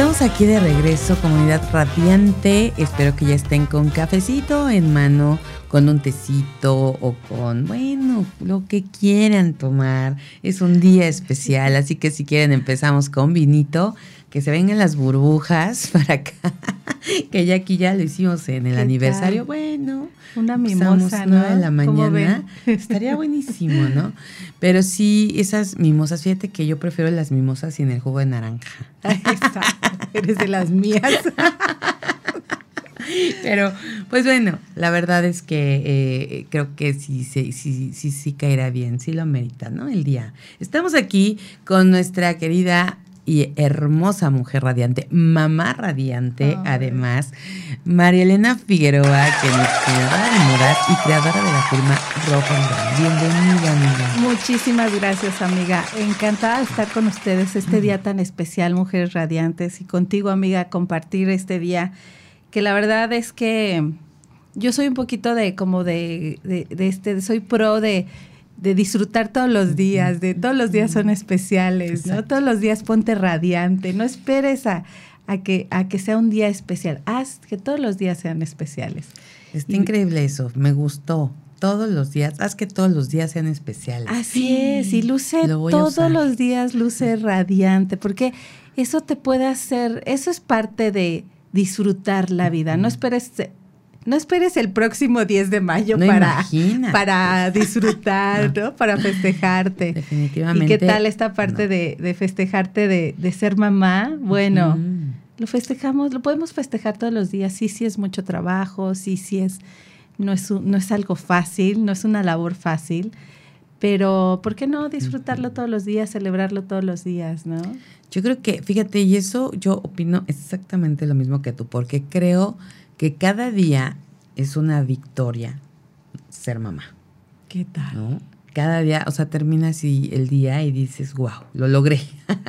Estamos aquí de regreso, comunidad radiante. Espero que ya estén con cafecito en mano, con un tecito o con, bueno, lo que quieran tomar. Es un día especial, así que si quieren empezamos con vinito, que se vengan las burbujas para acá, que ya aquí ya lo hicimos en el aniversario. Bueno, una mimosa, ¿no? de la mañana. Estaría buenísimo, ¿no? Pero sí, esas mimosas, fíjate que yo prefiero las mimosas sin el jugo de naranja. Exacto, eres de las mías. Pero, pues bueno, la verdad es que eh, creo que sí, sí, sí, sí, sí caerá bien, sí lo amerita, ¿no? El día. Estamos aquí con nuestra querida y hermosa mujer radiante, mamá radiante, además, María Elena Figueroa, que es creadora de modas y creadora de la firma Rock Bienvenida, amiga. Muchísimas gracias, amiga. Encantada de estar con ustedes este día tan especial, Mujeres Radiantes, y contigo, amiga, compartir este día, que la verdad es que yo soy un poquito de como de, de, de este, soy pro de de disfrutar todos los días, de todos los días son especiales, ¿no? Todos los días ponte radiante, no esperes a, a, que, a que sea un día especial, haz que todos los días sean especiales. Está increíble eso, me gustó. Todos los días, haz que todos los días sean especiales. Así es, y luce todos los días, luce radiante, porque eso te puede hacer, eso es parte de disfrutar la vida. No esperes no esperes el próximo 10 de mayo para, para disfrutar, no. Para festejarte. Definitivamente. ¿Y qué tal esta parte de, festejarte de, ser mamá? Bueno, lo festejamos, lo podemos festejar todos los días. Sí, sí es mucho trabajo, sí, sí es, no es, no es algo fácil, no es una labor fácil. Pero, ¿por qué no disfrutarlo todos los días, celebrarlo todos los días, no? Yo creo que, fíjate, y eso yo opino exactamente lo mismo que tú, porque creo que cada día es una victoria ser mamá. ¿Qué tal? ¿No? Cada día, o sea, terminas y el día y dices, wow, lo logré.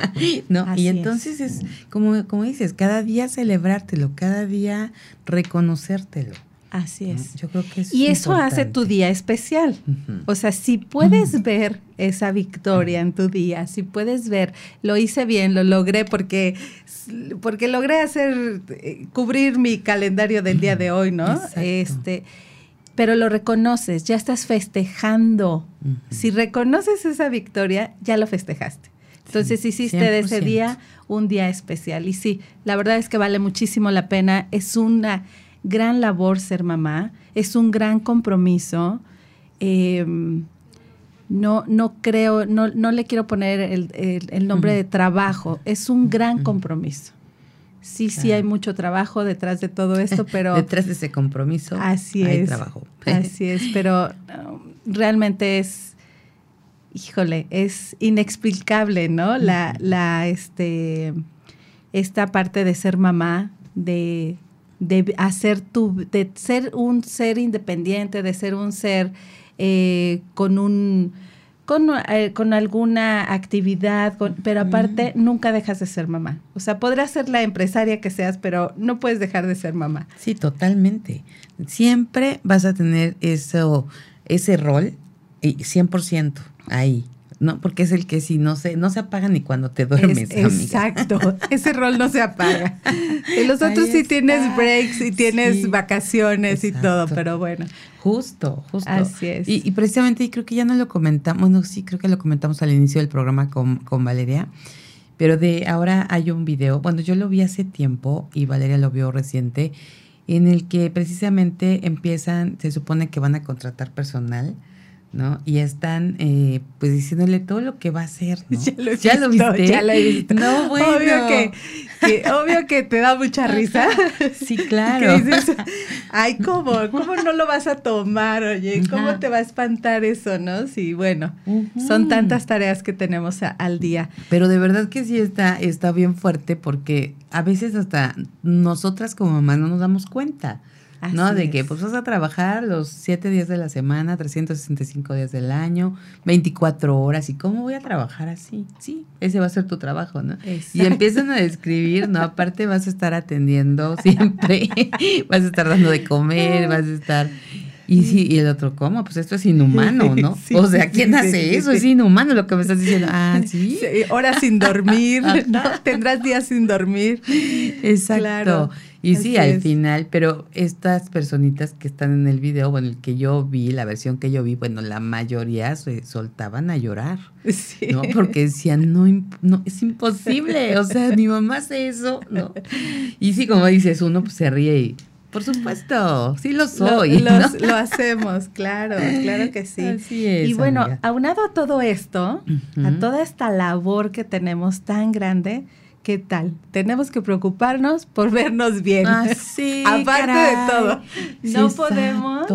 ¿No? y entonces es, como, como dices, cada día celebrártelo, cada día reconocértelo. Así es. Yo creo que es Y eso hace tu día especial. O sea, si puedes ver esa victoria en tu día, si puedes ver, lo hice bien, lo logré porque, porque logré hacer, eh, cubrir mi calendario del día de hoy, ¿no? Este, pero lo reconoces, ya estás festejando. Si reconoces esa victoria, ya lo festejaste. Entonces hiciste de ese día un día especial. Y sí, la verdad es que vale muchísimo la pena. Es una gran labor ser mamá, es un gran compromiso. Em, no, no creo, no, no le quiero poner el, nombre de trabajo, es un gran compromiso. Sí, sí hay mucho trabajo detrás de todo esto, pero... detrás de ese compromiso así hay es, trabajo. Así es, pero um, realmente es, híjole, es inexplicable, ¿no? La, la, este, esta parte de ser mamá, de de hacer tu, de ser un ser independiente, de ser un ser eh, con un con, eh, con, alguna actividad, pero aparte nunca dejas de ser mamá. O sea, podrás ser la empresaria que seas, pero no puedes dejar de ser mamá. Sí, totalmente. Siempre vas a tener eso, ese rol y 100% ahí. ¿No? Porque es el que si no se, no se apaga ni cuando te duermes. exacto, ese rol no se apaga. Y los otros sí tienes breaks y tienes vacaciones y todo, pero bueno. Justo, justo. Así es. Y, precisamente, y creo que ya no lo comentamos, bueno, sí, creo que lo comentamos al inicio del programa con, con Valeria, pero de ahora hay un video, bueno, yo lo vi hace tiempo y Valeria lo vio reciente, en el que precisamente empiezan, se supone que van a contratar personal ¿no? Y están eh, pues diciéndole todo lo que va a hacer, ¿no? Ya lo, viste. Ya lo he visto. No, bueno. Obvio que que obvio que te da mucha risa. Sí, claro. dices, ay, ¿cómo? ¿Cómo no lo vas a tomar? Oye, ¿cómo te va a espantar eso, no? Sí, bueno, son tantas tareas que tenemos al día. Pero de verdad que sí está, está bien fuerte porque a veces hasta nosotras como mamás no nos damos cuenta. ¿No? De que pues vas a trabajar los siete días de la semana, 365 días del año, 24 horas. ¿Y cómo voy a trabajar así? Sí, ese va a ser tu trabajo, ¿no? Y empiezan a describir, ¿no? Aparte vas a estar atendiendo siempre, vas a estar dando de comer, vas a estar... Y, sí, y el otro, ¿cómo? Pues esto es inhumano, ¿no? o sea, ¿quién hace eso? Es inhumano lo que me estás diciendo. Ah, sí. horas sin dormir, ¿no? Tendrás días sin dormir. Exacto. Y sí, al final, pero estas personitas que están en el video, bueno, el que yo vi, la versión que yo vi, bueno, la mayoría se soltaban a llorar, sí. ¿no? Porque decían, no, no, es imposible, o sea, mi mamá hace eso, ¿no? Y sí, como dices, uno pues, se ríe y, por supuesto, sí lo soy. Lo, lo hacemos, claro, claro que sí. Así es. Y bueno, aunado a todo esto, a toda esta labor que tenemos tan grande, ¿qué tal? Tenemos que preocuparnos por vernos bien. Ah, sí, Aparte de todo. no podemos.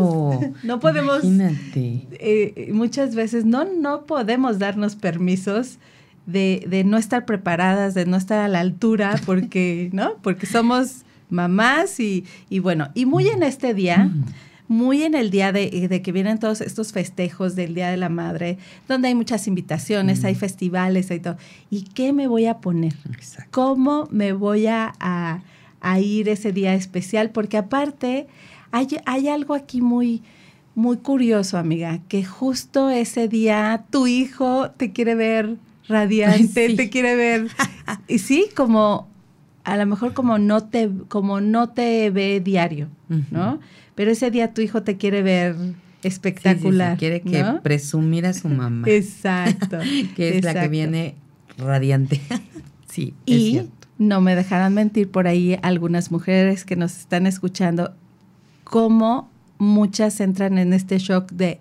No podemos. Imagínate. Eh, muchas veces no, no podemos darnos permisos de, de, no estar preparadas, de no estar a la altura, porque, ¿no? Porque somos mamás y, y bueno, y muy en este día. Mm muy en el día de, de, que vienen todos estos festejos del Día de la Madre, donde hay muchas invitaciones, hay festivales, hay todo. ¿Y qué me voy a poner? ¿Cómo me voy a, a, ir ese día especial? Porque aparte hay, hay algo aquí muy, muy curioso, amiga, que justo ese día tu hijo te quiere ver radiante, te quiere ver, y sí, como a lo mejor como no te, como no te ve diario, ¿no? pero ese día tu hijo te quiere ver espectacular. quiere que presumir a su mamá. Exacto. que es la que viene radiante. sí, y no me dejarán mentir por ahí algunas mujeres que nos están escuchando, cómo muchas entran en este shock de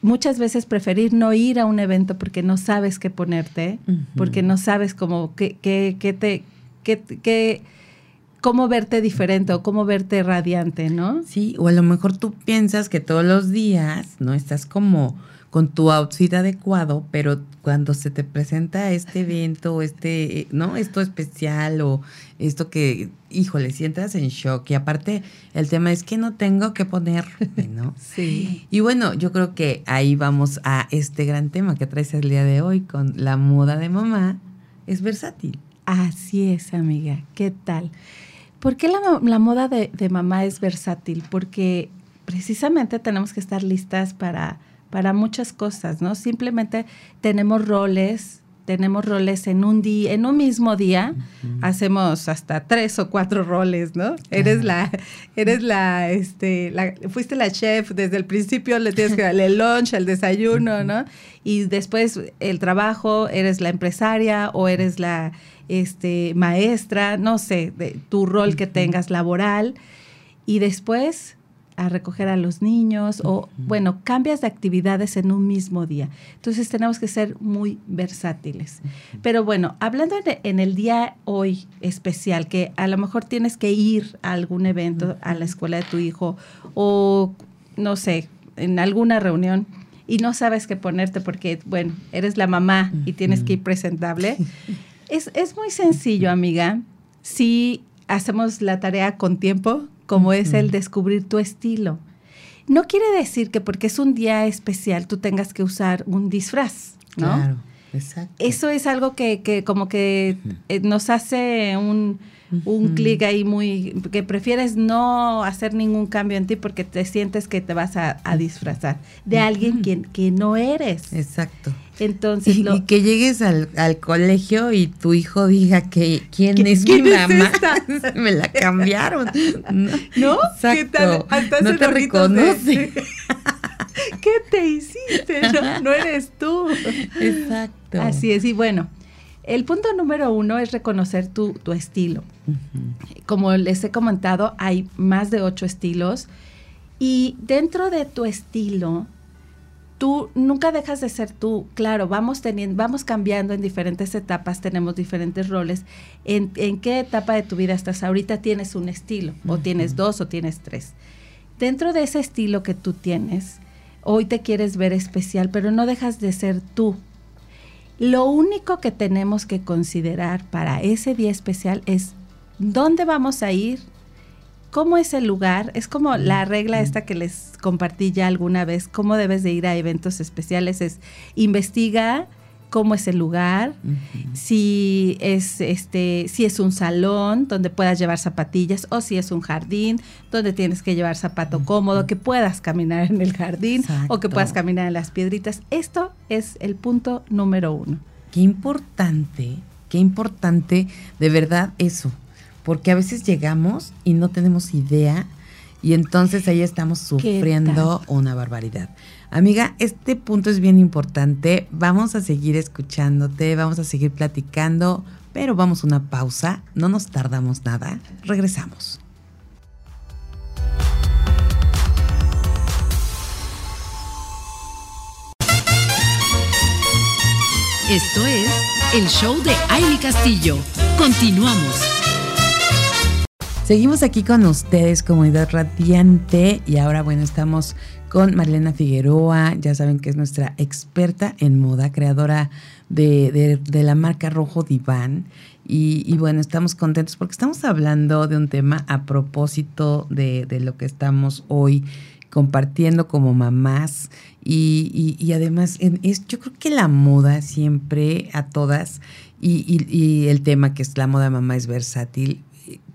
muchas veces preferir no ir a un evento porque no sabes qué ponerte, porque no sabes cómo, qué, qué, qué te, qué, qué cómo verte diferente o cómo verte radiante, ¿no? Sí, o a lo mejor tú piensas que todos los días, ¿no? Estás como con tu outfit adecuado, pero cuando se te presenta este evento, este, ¿no? Esto especial o esto que, híjole, si entras en shock. Y aparte, el tema es que no tengo que ponerme, ¿no? sí. Y bueno, yo creo que ahí vamos a este gran tema que traes el día de hoy con la moda de mamá. Es versátil. Así es, amiga. ¿Qué tal? ¿Por qué la, moda de, mamá es versátil? Porque precisamente tenemos que estar listas para, para muchas cosas, ¿no? Simplemente tenemos roles, tenemos roles en un día, en un mismo día, hacemos hasta tres o cuatro roles, ¿no? Eres la, eres la, este, la, fuiste la chef desde el principio, le tienes que darle el lunch, el desayuno, ¿no? Y después el trabajo, eres la empresaria o eres la este, maestra, no sé, de tu rol que tengas laboral, y después a recoger a los niños o, bueno, cambias de actividades en un mismo día. Entonces tenemos que ser muy versátiles. Pero bueno, hablando en el día hoy especial, que a lo mejor tienes que ir a algún evento, a la escuela de tu hijo o, no sé, en alguna reunión y no sabes qué ponerte porque, bueno, eres la mamá y tienes que ir presentable. Es, muy sencillo, amiga. Si hacemos la tarea con tiempo, como es el descubrir tu estilo. No quiere decir que porque es un día especial tú tengas que usar un disfraz, ¿no? Claro, exacto. Eso es algo que, que como que eh, nos hace un, un clic ahí muy, que prefieres no hacer ningún cambio en ti porque te sientes que te vas a, disfrazar de alguien quien, que no eres. Exacto. Entonces, y, que llegues al, colegio y tu hijo diga que quién es mi mamá. Me la cambiaron. ¿No? ¿Qué tal? no te reconoce. ¿Qué te hiciste? no eres tú. Exacto. Así es. Y bueno, el punto número uno es reconocer tu, estilo. Como les he comentado, hay más de ocho estilos y dentro de tu estilo tú nunca dejas de ser tú. Claro, vamos teniendo, vamos cambiando en diferentes etapas, tenemos diferentes roles. ¿En, qué etapa de tu vida estás? Ahorita tienes un estilo, o tienes dos, o tienes tres. Dentro de ese estilo que tú tienes, hoy te quieres ver especial, pero no dejas de ser tú. Lo único que tenemos que considerar para ese día especial es dónde vamos a ir, cómo es el lugar. Es como la regla esta que les compartí ya alguna vez, cómo debes de ir a eventos especiales, es investiga cómo es el lugar, si es este, si es un salón donde puedas llevar zapatillas o si es un jardín donde tienes que llevar zapato cómodo, que puedas caminar en el jardín o que puedas caminar en las piedritas. Esto es el punto número uno. Qué importante, qué importante de verdad eso, porque a veces llegamos y no tenemos idea y entonces ahí estamos sufriendo una barbaridad. Amiga, este punto es bien importante. Vamos a seguir escuchándote, vamos a seguir platicando, pero vamos a una pausa. No nos tardamos nada. Regresamos. Esto es el show de Aile Castillo. Continuamos. Seguimos aquí con ustedes, comunidad radiante, y ahora, bueno, estamos con Marlena Figueroa, ya saben que es nuestra experta en moda, creadora de, la marca Rojo Diván. Y, bueno, estamos contentos porque estamos hablando de un tema a propósito de, lo que estamos hoy compartiendo como mamás. Y, además, yo creo que la moda siempre a todas, y, el tema que es la moda mamá es versátil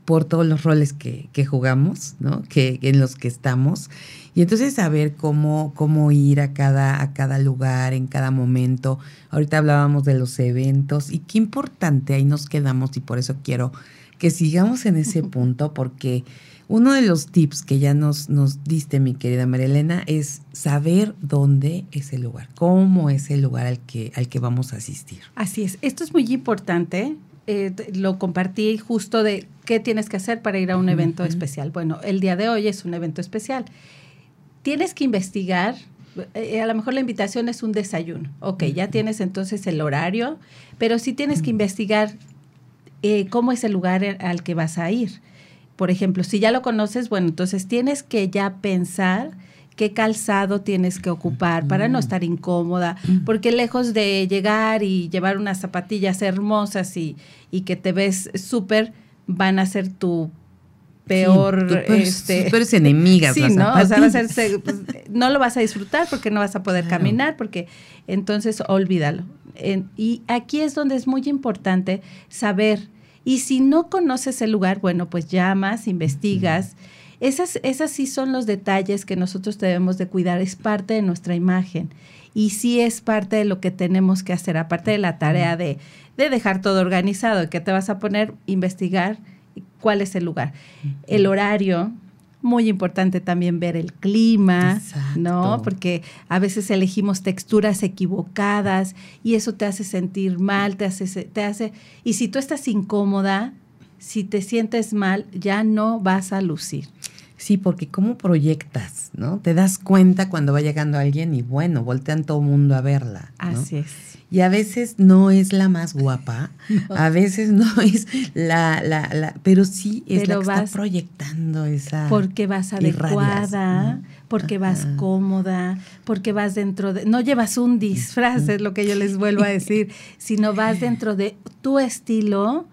por todos los roles que, jugamos, ¿no? Que, en los que estamos. Y entonces saber cómo, cómo ir a cada, a cada lugar, en cada momento. Ahorita hablábamos de los eventos y qué importante, ahí nos quedamos y por eso quiero que sigamos en ese punto porque uno de los tips que ya nos, nos diste, mi querida Marilena, es saber dónde es el lugar, cómo es el lugar al que, al que vamos a asistir. Así es, esto es muy importante eh, lo compartí justo de qué tienes que hacer para ir a un evento especial. Bueno, el día de hoy es un evento especial. Tienes que investigar. Eh, a lo mejor la invitación es un desayuno. Ok, ya tienes entonces el horario, pero sí tienes que investigar eh, cómo es el lugar al que vas a ir. Por ejemplo, si ya lo conoces, bueno, entonces tienes que ya pensar qué calzado tienes que ocupar para no estar incómoda, porque lejos de llegar y llevar unas zapatillas hermosas y, y que te ves súper, van a ser tu peor este enemigas sí, ¿no? O sea, va a ser, pues, no lo vas a disfrutar porque no vas a poder caminar porque entonces olvídalo. y aquí es donde es muy importante saber y si no conoces el lugar, bueno, pues llamas, investigas. Esas, esas sí son los detalles que nosotros debemos de cuidar, es parte de nuestra imagen y sí es parte de lo que tenemos que hacer, aparte de la tarea de, de dejar todo organizado, que te vas a poner, investigar cuál es el lugar. El horario, muy importante también ver el clima, ¿no? Porque a veces elegimos texturas equivocadas y eso te hace sentir mal, te hace, te hace, y si tú estás incómoda, si te sientes mal, ya no vas a lucir. Sí, porque ¿cómo proyectas? ¿No? Te das cuenta cuando va llegando alguien y bueno, voltean todo el mundo a verla. Así es. Y a veces no es la más guapa, a veces no es la, la, la pero sí es la que está proyectando esa. Porque vas adecuada, porque vas cómoda, porque vas dentro de. No llevas un disfraz, es lo que yo les vuelvo a decir, sino vas dentro de tu estilo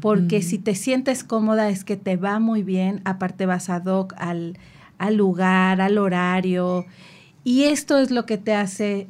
porque si te sientes cómoda es que te va muy bien, aparte vas a doc al, al lugar, al horario, y esto es lo que te hace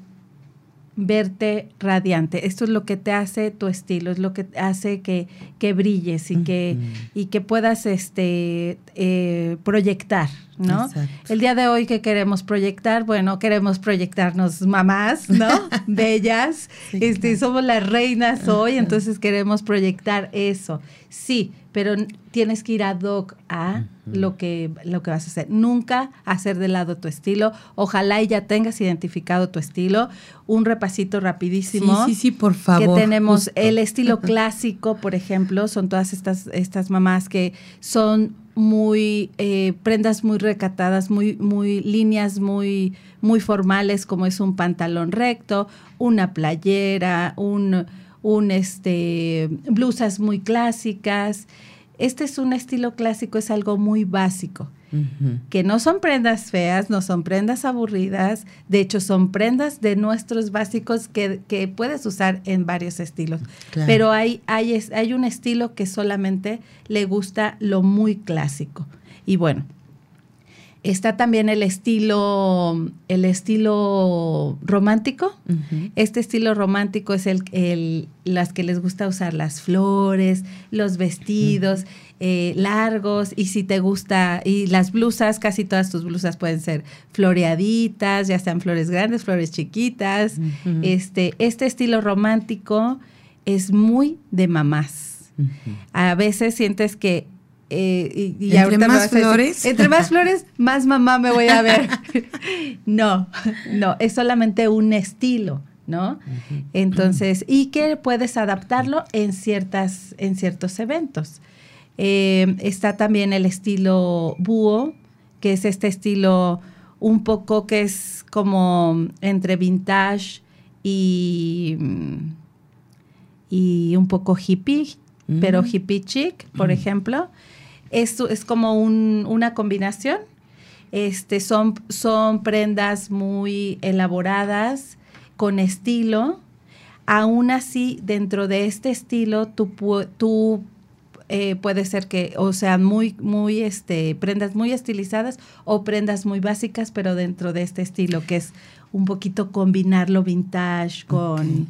verte radiante. Esto es lo que te hace tu estilo, es lo que hace que, que brilles y que, y que puedas este, eh, proyectar, ¿no? El día de hoy que queremos proyectar, bueno, queremos proyectarnos mamás, ¿no? Bellas, este, somos las reinas hoy, entonces queremos proyectar eso. Sí, pero tienes que ir ad hoc a lo que, lo que vas a hacer. Nunca hacer de lado tu estilo. Ojalá y ya tengas identificado tu estilo. Un repasito rapidísimo. Sí, sí, sí, por favor. Que tenemos el estilo clásico, por ejemplo, son todas estas, estas mamás que son muy eh, prendas muy recatadas, muy, muy líneas muy, muy formales, como es un pantalón recto, una playera, un, un este, blusas muy clásicas. Este es un estilo clásico, es algo muy básico que no son prendas feas, no son prendas aburridas, de hecho son prendas de nuestros básicos que, puedes usar en varios estilos. Pero hay, hay, hay un estilo que solamente le gusta lo muy clásico. Y bueno, Está también el estilo, el estilo romántico. Este estilo romántico es el, el, las que les gusta usar las flores, los vestidos. Eh, largos y si te gusta, y las blusas, casi todas tus blusas pueden ser floreaditas, ya sean flores grandes, flores chiquitas. este, este estilo romántico es muy de mamás. A veces sientes que eh, y, entre más flores. entre más flores, más mamá me voy a ver. no, no, es solamente un estilo, ¿no? Entonces, y que puedes adaptarlo en ciertas, en ciertos eventos. Eh, está también el estilo búho, que es este estilo un poco que es como entre vintage y, y un poco hippie, pero mm. hippie chic, por mm. ejemplo. Esto es como una combinación. Este, son, son prendas muy elaboradas, con estilo. Aún así, dentro de este estilo, tú, tú eh, puede ser que o sean muy, muy, este, prendas muy estilizadas o prendas muy básicas, pero dentro de este estilo, que es un poquito combinar lo vintage con,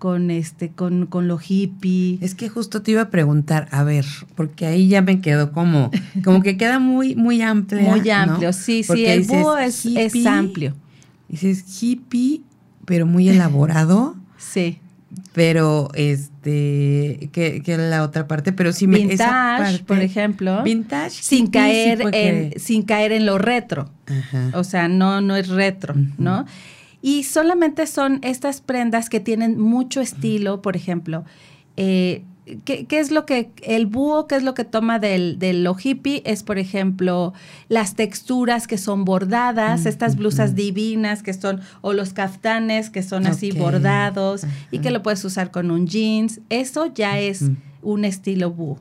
con este, con, con lo hippie. Es que justo te iba a preguntar, a ver, porque ahí ya me quedó como, como que queda muy, muy amplio. Muy amplio, sí, sí, el búho es, es amplio. Dices hippie, pero muy elaborado. Sí pero este que, que, la otra parte pero sí me vintage por ejemplo vintage sin caer en sin caer en lo retro o sea no no es retro no y solamente son estas prendas que tienen mucho estilo por ejemplo eh, ¿Qué, es lo que el búho, qué es lo que toma del, del lo hippie? Es, por ejemplo, las texturas que son bordadas, estas blusas divinas que son, o los caftanes que son así bordados y que lo puedes usar con un jeans. Eso ya es un estilo búho.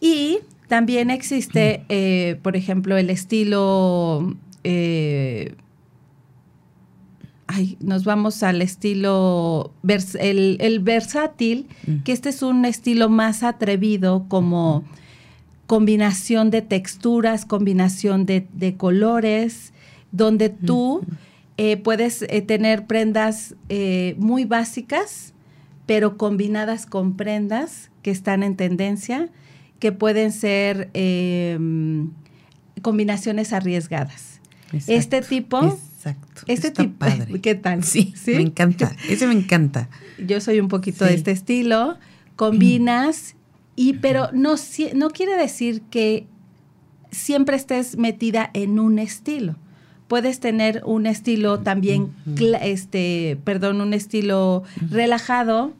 Y también existe, eh, por ejemplo, el estilo... Eh, ay, nos vamos al estilo, el, versátil, mm. que este es un estilo más atrevido como combinación de texturas, combinación de, colores, donde tú eh, puedes eh, tener prendas eh, muy básicas, pero combinadas con prendas que están en tendencia, que pueden ser em, combinaciones arriesgadas. Este tipo... Exacto. Este tipo, padre. ¿qué tal? Sí, me encanta. Ese me encanta. Yo soy un poquito de este estilo. Combinas y pero no no quiere decir que siempre estés metida en un estilo. Puedes tener un estilo también, este, perdón, un estilo relajado,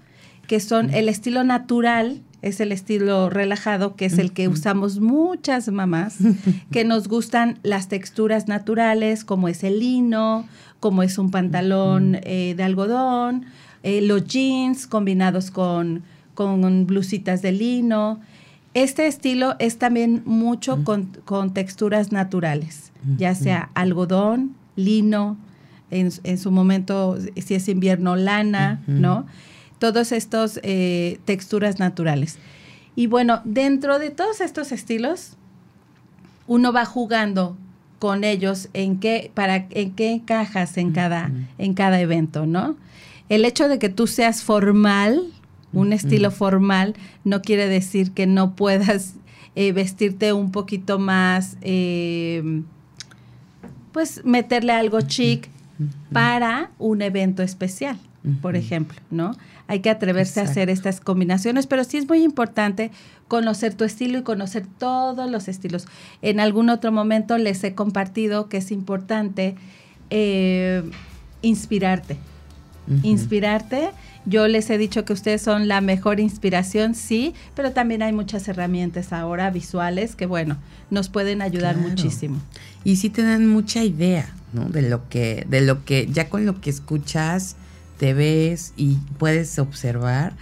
que son el estilo natural, es el estilo relajado, que es el que usamos muchas mamás, que nos gustan las texturas naturales, como es el lino, como es un pantalón eh, de algodón, eh, los jeans combinados con, con blusitas de lino. Este estilo es también mucho con, texturas naturales, ya sea algodón, lino, en, en, su momento, si es invierno, lana, ¿no? Todos estos eh, texturas naturales. Y bueno, dentro de todos estos estilos, uno va jugando con ellos en qué, para, en qué encajas en cada, en cada evento, ¿no? El hecho de que tú seas formal, un estilo formal, no quiere decir que no puedas eh, vestirte un poquito más, eh, pues meterle algo chic para un evento especial, por ejemplo, ¿no? hay que atreverse a hacer estas combinaciones, pero sí es muy importante conocer tu estilo y conocer todos los estilos. En algún otro momento les he compartido que es importante eh, inspirarte. inspirarte. Yo les he dicho que ustedes son la mejor inspiración, sí, pero también hay muchas herramientas ahora visuales que, bueno, nos pueden ayudar muchísimo. Y sí te dan mucha idea, ¿no? De lo que, de lo que, ya con lo que escuchas, te ves y puedes observar,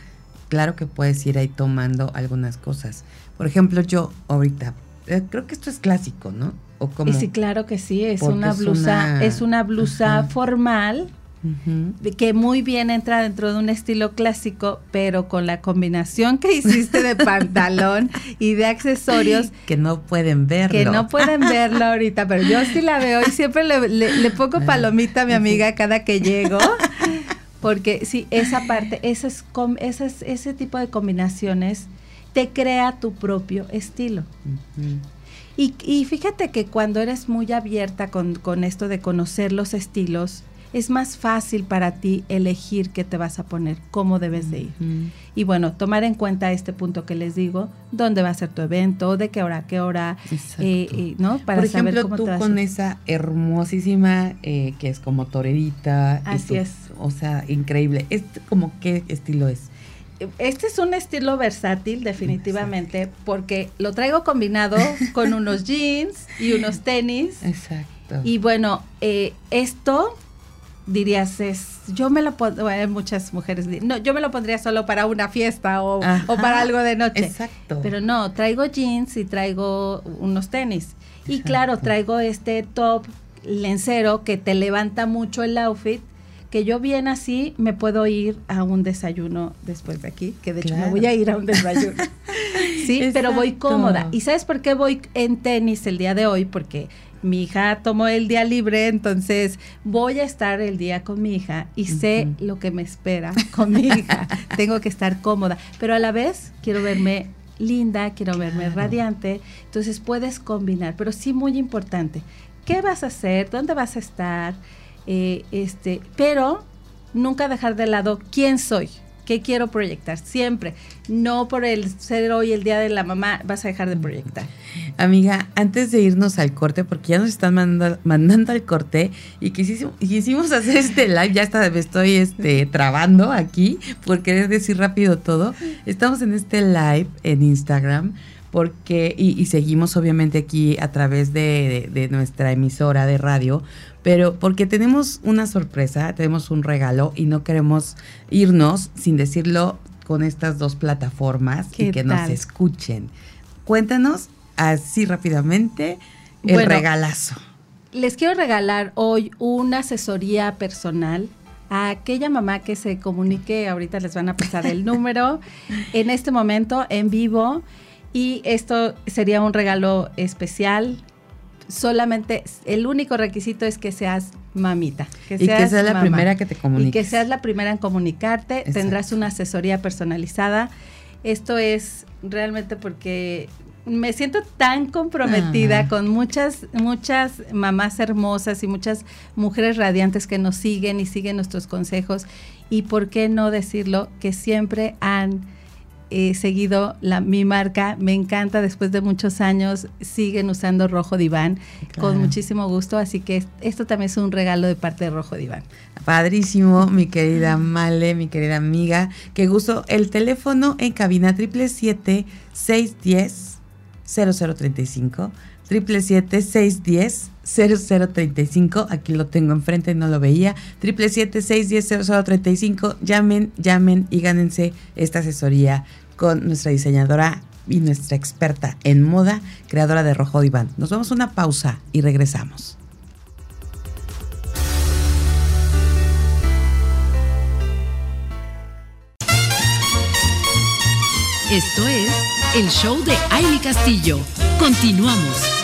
claro que puedes ir ahí tomando algunas cosas. Por ejemplo, yo ahorita, eh, creo que esto es clásico, ¿no? ¿O como, sí, claro que sí, es una blusa, es una, blusa formal que muy bien entra dentro de un estilo clásico, pero con la combinación que hiciste de pantalón y de accesorios. Que no pueden verlo. Que no pueden verlo ahorita, pero yo sí la veo y siempre le, pongo palomita a mi amiga cada que llego. Porque sí, esa parte, esas, esas, ese tipo de combinaciones te crea tu propio estilo. y, y, fíjate que cuando eres muy abierta con, con esto de conocer los estilos, es más fácil para ti elegir qué te vas a poner, cómo debes de ir. Y bueno, tomar en cuenta este punto que les digo, dónde va a ser tu evento, de qué hora a qué hora, eh, eh, ¿no? Para Por ejemplo, saber cómo tú con esa hermosísima eh, que es como torerita. Así es. O sea, increíble. ¿Este como qué estilo es? Este es un estilo versátil, definitivamente, porque lo traigo combinado con unos jeans y unos tenis. Exacto. Y bueno, esto dirías es yo me lo pondría muchas mujeres no yo me lo pondría solo para una fiesta o, para algo de noche. exacto. Pero no traigo jeans y traigo unos tenis. Y claro traigo este top lencero que te levanta mucho el outfit que yo bien así me puedo ir a un desayuno después de aquí que de hecho me voy a ir a un desayuno. Sí pero voy cómoda. Y sabes por qué voy en tenis el día de hoy porque mi hija tomó el día libre, entonces voy a estar el día con mi hija y sé lo que me espera con mi hija. Tengo que estar cómoda, pero a la vez quiero verme linda, quiero verme radiante, entonces puedes combinar, pero sí muy importante. ¿Qué vas a hacer? ¿Dónde vas a estar? Eh, este, pero nunca dejar de lado quién soy. ¿Qué quiero proyectar? Siempre. No por el ser hoy el día de la mamá vas a dejar de proyectar. Amiga, antes de irnos al corte, porque ya nos están mandando, al corte y quisimos, quisimos hacer este live, ya está, me estoy este, trabando aquí por querer decir rápido todo. Estamos en este live en Instagram porque, y, seguimos obviamente aquí a través de, nuestra emisora de radio, pero porque tenemos una sorpresa, tenemos un regalo y no queremos irnos sin decirlo con estas dos plataformas y que nos escuchen. Cuéntanos así rápidamente el regalazo. Les quiero regalar hoy una asesoría personal a aquella mamá que se comunique, ahorita les van a pasar el número, en este momento en vivo y esto sería un regalo especial. Solamente el único requisito es que seas mamita. Que y que seas la primera que te comuniques. Y que seas la primera en comunicarte. Tendrás una asesoría personalizada. Esto es realmente porque me siento tan comprometida con muchas, muchas mamás hermosas y muchas mujeres radiantes que nos siguen y siguen nuestros consejos. Y por qué no decirlo, que siempre han he seguido la, mi marca, me encanta, después de muchos años siguen usando Rojo Diván con muchísimo gusto, así que esto también es un regalo de parte de Rojo Diván. Padrísimo, mi querida Male, mi querida amiga, qué gusto. El teléfono en cabina 777-610-0035. 777-610-0035. Aquí lo tengo enfrente, no lo veía. 777-610-0035. Llamen, llamen y gánense esta asesoría con nuestra diseñadora y nuestra experta en moda, creadora de Rojo Diván. Nos vamos a una pausa y regresamos. Esto es el show de Aile Castillo. Continuamos.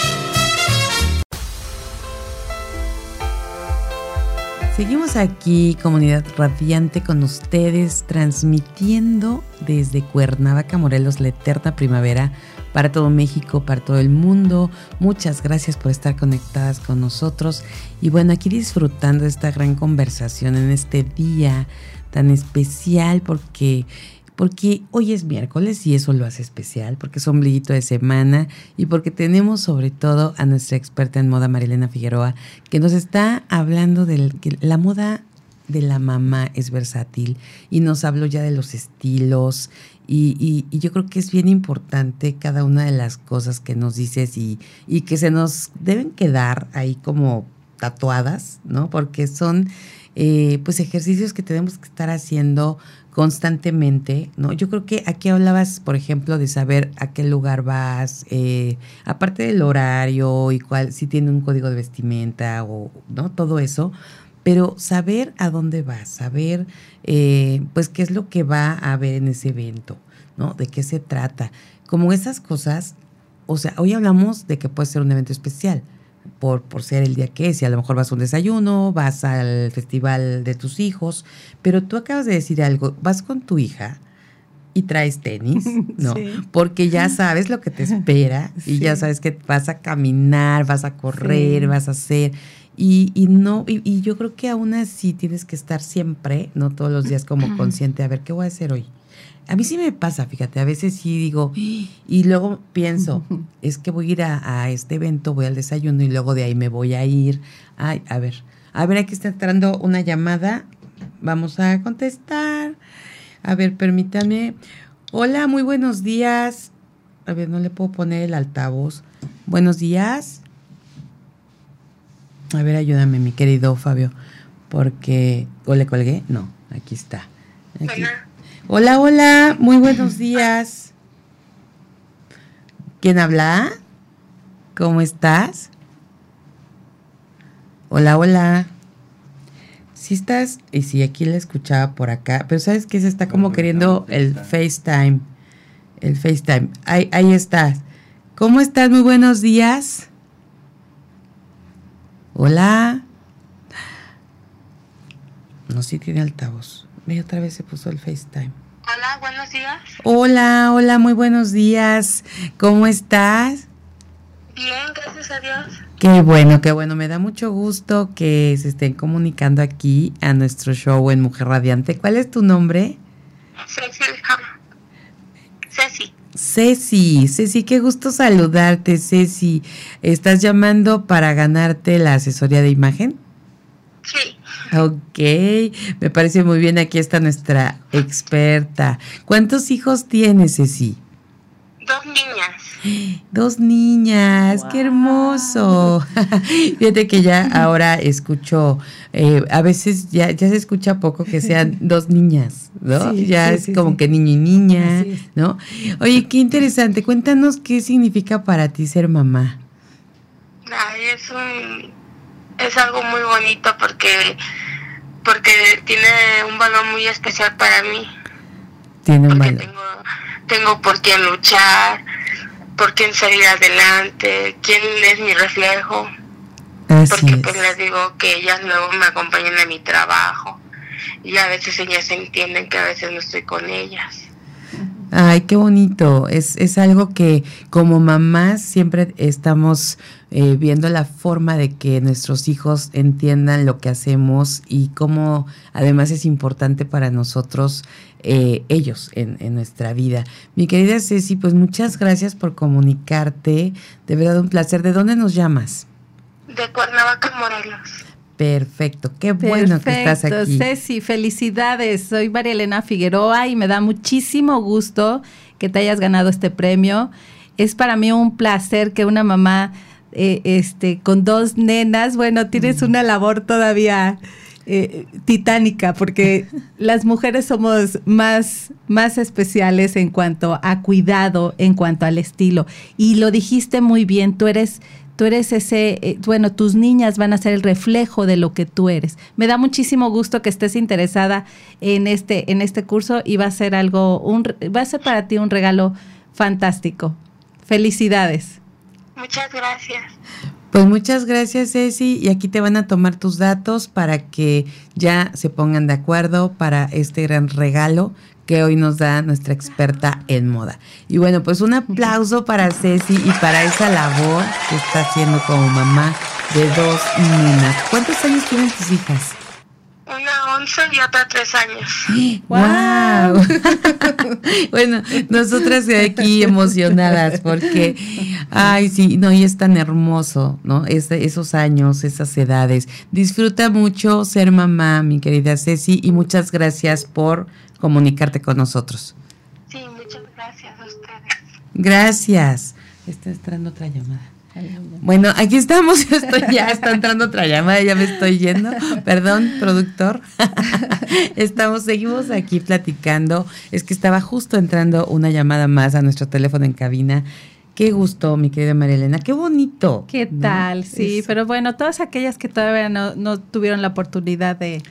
Seguimos aquí, comunidad radiante, con ustedes, transmitiendo desde Cuernavaca, Morelos, la eterna primavera para todo México, para todo el mundo. Muchas gracias por estar conectadas con nosotros. Y bueno, aquí disfrutando esta gran conversación en este día tan especial porque porque hoy es miércoles y eso lo hace especial, porque es ombliguito de semana y porque tenemos sobre todo a nuestra experta en moda, Marilena Figueroa, que nos está hablando de la moda de la mamá es versátil y nos habló ya de los estilos y, y, yo creo que es bien importante cada una de las cosas que nos dices y, y que se nos deben quedar ahí como tatuadas, ¿no? Porque son eh, pues ejercicios que tenemos que estar haciendo constantemente, ¿no? Yo creo que aquí hablabas, por ejemplo, de saber a qué lugar vas, eh, aparte del horario y cuál, si tiene un código de vestimenta o, ¿no? Todo eso, pero saber a dónde vas, saber, eh, pues, qué es lo que va a haber en ese evento, ¿no? De qué se trata. Como esas cosas, o sea, hoy hablamos de que puede ser un evento especial, por, por ser el día que es, y a lo mejor vas a un desayuno, vas al festival de tus hijos, pero tú acabas de decir algo, vas con tu hija y traes tenis, ¿no? Porque ya sabes lo que te espera y ya sabes que vas a caminar, vas a correr, vas a hacer. Y, y no, y, y, yo creo que aún así tienes que estar siempre, no todos los días como consciente, a ver, ¿qué voy a hacer hoy? A mí sí me pasa, fíjate, a veces sí digo, y luego pienso, es que voy a ir a, este evento, voy al desayuno y luego de ahí me voy a ir. Ay, a ver, a ver, aquí está entrando una llamada, vamos a contestar. A ver, permítame. Hola, muy buenos días. A ver, no le puedo poner el altavoz. Buenos días. A ver, ayúdame, mi querido Fabio, porque... ¿O le colgué? No, aquí está. Aquí. Hola, hola, muy buenos días. ¿Quién habla? ¿Cómo estás? Hola, hola. Si estás, y si aquí la escuchaba por acá, pero sabes que se está como queriendo el FaceTime. El FaceTime. Ahí, ahí estás. ¿Cómo estás? Muy buenos días. Hola. No, sí tiene altavoz. Ve, otra vez se puso el FaceTime. Hola, buenos días. Hola, hola, muy buenos días. ¿Cómo estás? Bien, gracias a Dios. Qué bueno, qué bueno. Me da mucho gusto que se estén comunicando aquí a nuestro show en Mujer Radiante. ¿Cuál es tu nombre? Ceci. Ceci. Ceci, Ceci, qué gusto saludarte, Ceci. ¿Estás llamando para ganarte la asesoría de imagen? Sí. Ok, me parece muy bien. Aquí está nuestra experta. ¿Cuántos hijos tienes, Ceci? Dos niñas. Dos niñas, qué hermoso. Fíjate que ya ahora escucho, eh, a veces ya, ya se escucha poco que sean dos niñas, ¿no? ya es como que niño y niña, ¿no? Oye, qué interesante. Cuéntanos qué significa para ti ser mamá. Ay, es un es algo muy bonito porque porque tiene un valor muy especial para mí. Tiene un valor. Tengo, tengo por quién luchar, por quién salir adelante, quién es mi reflejo. porque pues les digo que ellas luego me acompañan a mi trabajo y a veces ellas entienden que a veces no estoy con ellas. Ay, qué bonito. Es, es algo que como mamás siempre estamos eh, viendo la forma de que nuestros hijos entiendan lo que hacemos y cómo además es importante para nosotros eh, ellos en, en, nuestra vida. Mi querida Ceci, pues muchas gracias por comunicarte. De verdad un placer. ¿De dónde nos llamas? De Cuernavaca, Morelos. Perfecto, qué bueno que estás aquí. Ceci, felicidades. Soy María Elena Figueroa y me da muchísimo gusto que te hayas ganado este premio. Es para mí un placer que una mamá eh, este, con dos nenas, bueno, tienes una labor todavía eh, titánica porque las mujeres somos más, más especiales en cuanto a cuidado, en cuanto al estilo. Y lo dijiste muy bien, tú eres tú eres ese, eh, bueno, tus niñas van a ser el reflejo de lo que tú eres. Me da muchísimo gusto que estés interesada en este, en este curso y va a ser algo, un, va a ser para ti un regalo fantástico. Felicidades. Muchas gracias. Pues muchas gracias, Ceci. Y aquí te van a tomar tus datos para que ya se pongan de acuerdo para este gran regalo que hoy nos da nuestra experta en moda. Y bueno, pues un aplauso para Ceci y para esa labor que está haciendo como mamá de dos niñas. ¿Cuántos años tienen tus hijas? Una 11 y otra 3 años. ¡Wow! bueno, nosotras de aquí emocionadas porque, ay, sí, no, y es tan hermoso, ¿no? esos años, esas edades. Disfruta mucho ser mamá, mi querida Ceci, y muchas gracias por comunicarte con nosotros. Sí, muchas gracias a ustedes. Gracias. Está entrando otra llamada. Bueno, aquí estamos, estoy, ya está entrando otra llamada, ya me estoy yendo. Perdón, productor. Estamos, seguimos aquí platicando. Es que estaba justo entrando una llamada más a nuestro teléfono en cabina. Qué gusto, mi querida María Elena, qué bonito. ¿Qué tal? Sí, pero bueno, todas aquellas que todavía no, no tuvieron la oportunidad de,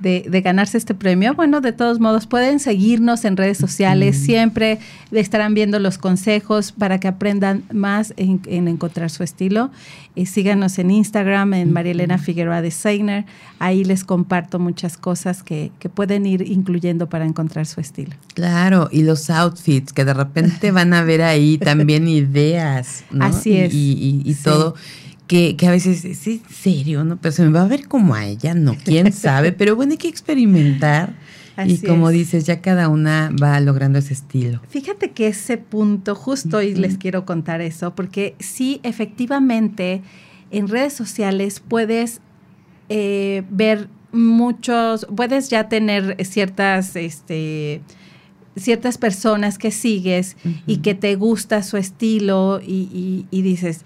de, ganarse este premio, bueno, de todos modos pueden seguirnos en redes sociales, siempre estarán viendo los consejos para que aprendan más en, encontrar su estilo. Y síganos en Instagram, en María Elena Figueroa Designer, ahí les comparto muchas cosas que, pueden ir incluyendo para encontrar su estilo. Claro, y los outfits, que de repente van a ver ahí también ideas, ¿no? Así es. Y, todo que, a veces es serio, ¿no? Pero se me va a ver como a ella, no, quién sabe, pero bueno, hay que experimentar. y como dices, ya cada una va logrando ese estilo. Fíjate que ese punto, justo hoy les quiero contar eso, porque sí, efectivamente, en redes sociales puedes eh, ver muchos, puedes ya tener ciertas, este, ciertas personas que sigues y que te gusta su estilo y, y dices,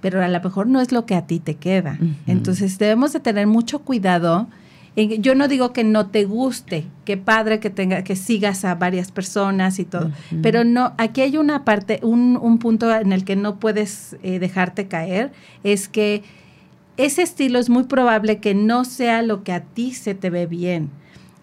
pero a lo mejor no es lo que a ti te queda. Entonces debemos de tener mucho cuidado. Yo no digo que no te guste, qué padre que tenga, que sigas a varias personas y todo, pero no, aquí hay una parte, un, un punto en el que no puedes eh, dejarte caer, es que ese estilo es muy probable que no sea lo que a ti se te ve bien.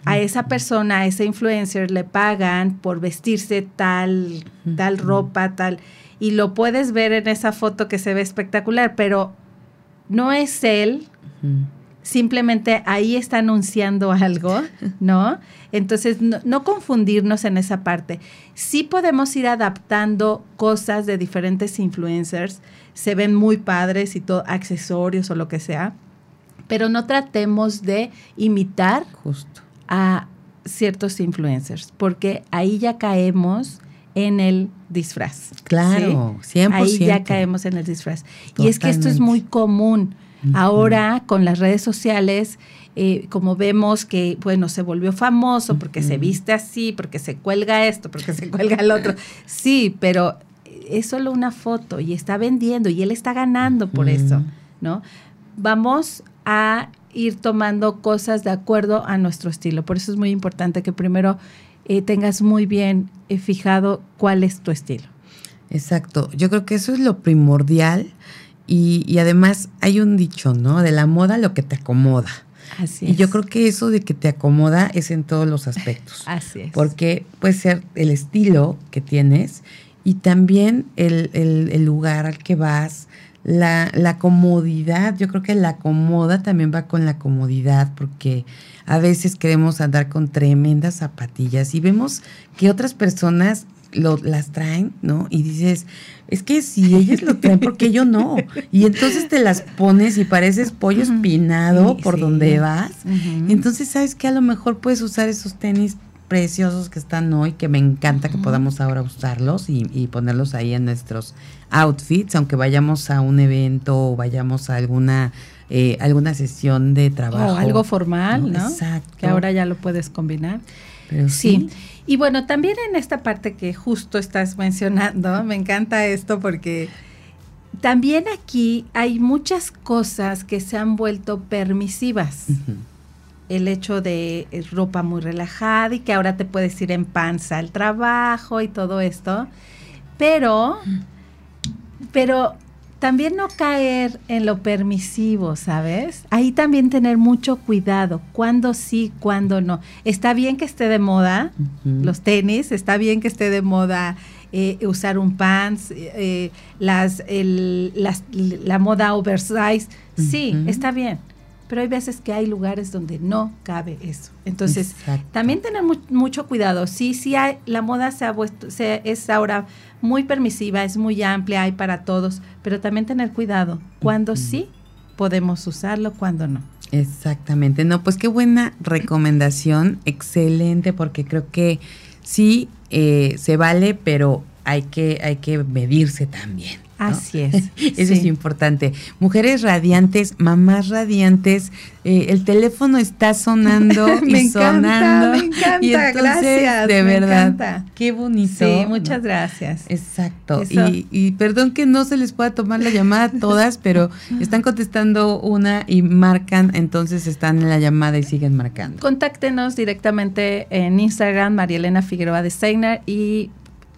A esa persona, a ese influencer le pagan por vestirse tal, tal ropa, tal y lo puedes ver en esa foto que se ve espectacular, pero no es él, simplemente ahí está anunciando algo, ¿no? Entonces, no, confundirnos en esa parte. Sí podemos ir adaptando cosas de diferentes influencers, se ven muy padres y todo, accesorios o lo que sea, pero no tratemos de imitar Justo. a ciertos influencers, porque ahí ya caemos en el disfraz. Claro, 100%. Ahí ya caemos en el disfraz. Y es que esto es muy común. Ahora, con las redes sociales, eh, como vemos que, bueno, se volvió famoso porque se viste así, porque se cuelga esto, porque se cuelga el otro. Sí, pero es solo una foto y está vendiendo y él está ganando por eso, ¿no? Vamos a ir tomando cosas de acuerdo a nuestro estilo. Por eso es muy importante que primero eh, tengas muy bien eh, fijado cuál es tu estilo. Exacto, yo creo que eso es lo primordial y, además hay un dicho, ¿no? De la moda lo que te acomoda. Así y yo creo que eso de que te acomoda es en todos los aspectos. Así es. Porque puede ser el estilo que tienes y también el, lugar al que vas, la, la, comodidad. Yo creo que la comoda también va con la comodidad porque a veces queremos andar con tremendas zapatillas y vemos que otras personas lo, las traen, ¿no? Y dices, es que si ellas lo traen, ¿por qué yo no? Y entonces te las pones y pareces pollo espinado por donde vas. Entonces sabes que a lo mejor puedes usar esos tenis preciosos que están hoy, que me encanta que podamos ahora usarlos y, y, ponerlos ahí en nuestros outfits, aunque vayamos a un evento o vayamos a alguna eh, alguna sesión de trabajo. O algo formal, ¿no? Exacto. Que ahora ya lo puedes combinar. sí. Y bueno, también en esta parte que justo estás mencionando, me encanta esto porque también aquí hay muchas cosas que se han vuelto permisivas. El hecho de eh, ropa muy relajada y que ahora te puedes ir en panza al trabajo y todo esto. Pero, pero también no caer en lo permisivo, ¿sabes? Ahí también tener mucho cuidado, cuándo sí, cuándo no. Está bien que esté de moda los tenis, está bien que esté de moda eh, usar un pants, eh, las, la moda oversize, sí, está bien. Pero hay veces que hay lugares donde no cabe eso. Entonces, también tener mucho cuidado. Sí, sí, hay, la moda se ha se, es ahora muy permisiva, es muy amplia, hay para todos, pero también tener cuidado cuando sí podemos usarlo, cuando no. Exactamente. No, pues qué buena recomendación, excelente, porque creo que sí eh, se vale, pero hay que, hay que medirse también. Así es. Eso es importante. Mujeres radiantes, mamás radiantes, eh, el teléfono está sonando y sonando. Me encanta, y gracias. De verdad, qué bonito. Sí, muchas gracias. Exacto. Y, y, perdón que no se les pueda tomar la llamada todas, pero están contestando una y marcan, entonces están en la llamada y siguen marcando. Contáctenos directamente en Instagram, María Elena Figueroa Designer y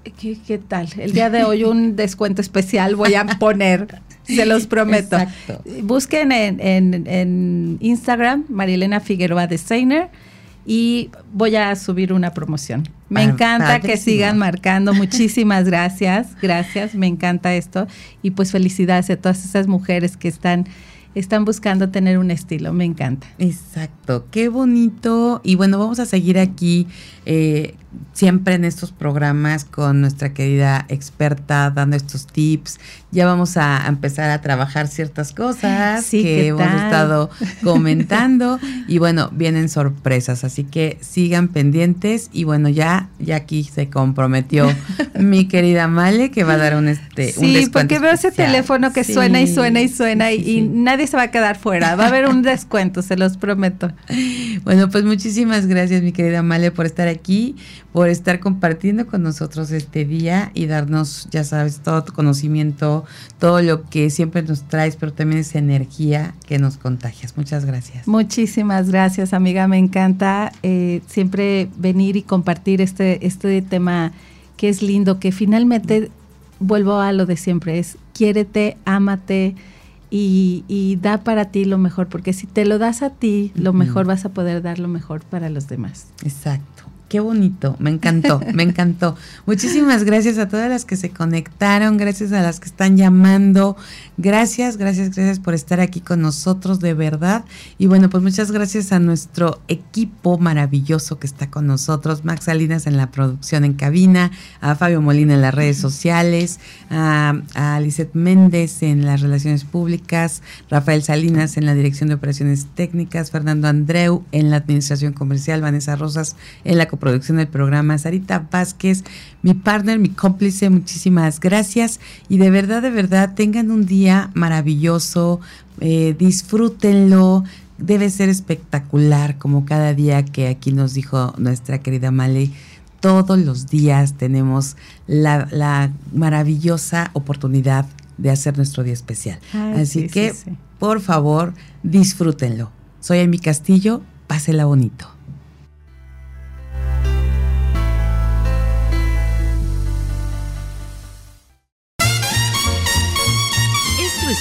¿Qué, tal? El día de hoy un descuento especial voy a poner, se los prometo. Busquen en, en, en Instagram, Marielena Figueroa Designer, y voy a subir una promoción. Me encanta que sigan marcando. Muchísimas gracias, gracias, me encanta esto. Y pues felicidades a todas esas mujeres que están están buscando tener un estilo, me encanta. Exacto, qué bonito. Y bueno, vamos a seguir aquí eh, siempre en estos programas con nuestra querida experta dando estos tips. Ya vamos a empezar a trabajar ciertas cosas que hemos estado comentando y bueno, vienen sorpresas, así que sigan pendientes y bueno, ya ya aquí se comprometió mi querida Male que va a dar un este Sí, porque veo ese teléfono que suena y suena y suena y nadie se va a quedar fuera. Va a haber un descuento, se los prometo. Bueno, pues muchísimas gracias mi querida Male por estar aquí, por estar compartiendo con nosotros este día y darnos, ya sabes, todo tu conocimiento, todo lo que siempre nos traes, pero también esa energía que nos contagias. Muchas gracias. Muchísimas gracias, amiga. Me encanta eh, siempre venir y compartir este, este tema que es lindo, que finalmente vuelvo a lo de siempre, es quiérete, ámate. Y, y, da para ti lo mejor, porque si te lo das a ti, lo mejor vas a poder dar lo mejor para los demás. Exacto. Qué bonito, me encantó, me encantó. Muchísimas gracias a todas las que se conectaron, gracias a las que están llamando, gracias, gracias, gracias por estar aquí con nosotros, de verdad. Y bueno, pues muchas gracias a nuestro equipo maravilloso que está con nosotros, Max Salinas en la producción en cabina, a Fabio Molina en las redes sociales, a, a Méndez en las relaciones públicas, Rafael Salinas en la dirección de operaciones técnicas, Fernando Andreu en la administración comercial, Vanessa Rosas en la producción del programa, Sarita Vázquez, mi partner, mi cómplice, muchísimas gracias y de verdad, de verdad, tengan un día maravilloso, eh, disfrútenlo, debe ser espectacular como cada día que aquí nos dijo nuestra querida Male. Todos los días tenemos la, maravillosa oportunidad de hacer nuestro día especial. Así que, por favor, disfrútenlo. Soy Amy Castillo, pásela bonito.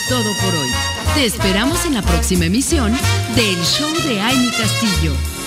Todo por hoy. Te esperamos en la próxima emisión del Show de Amy Castillo.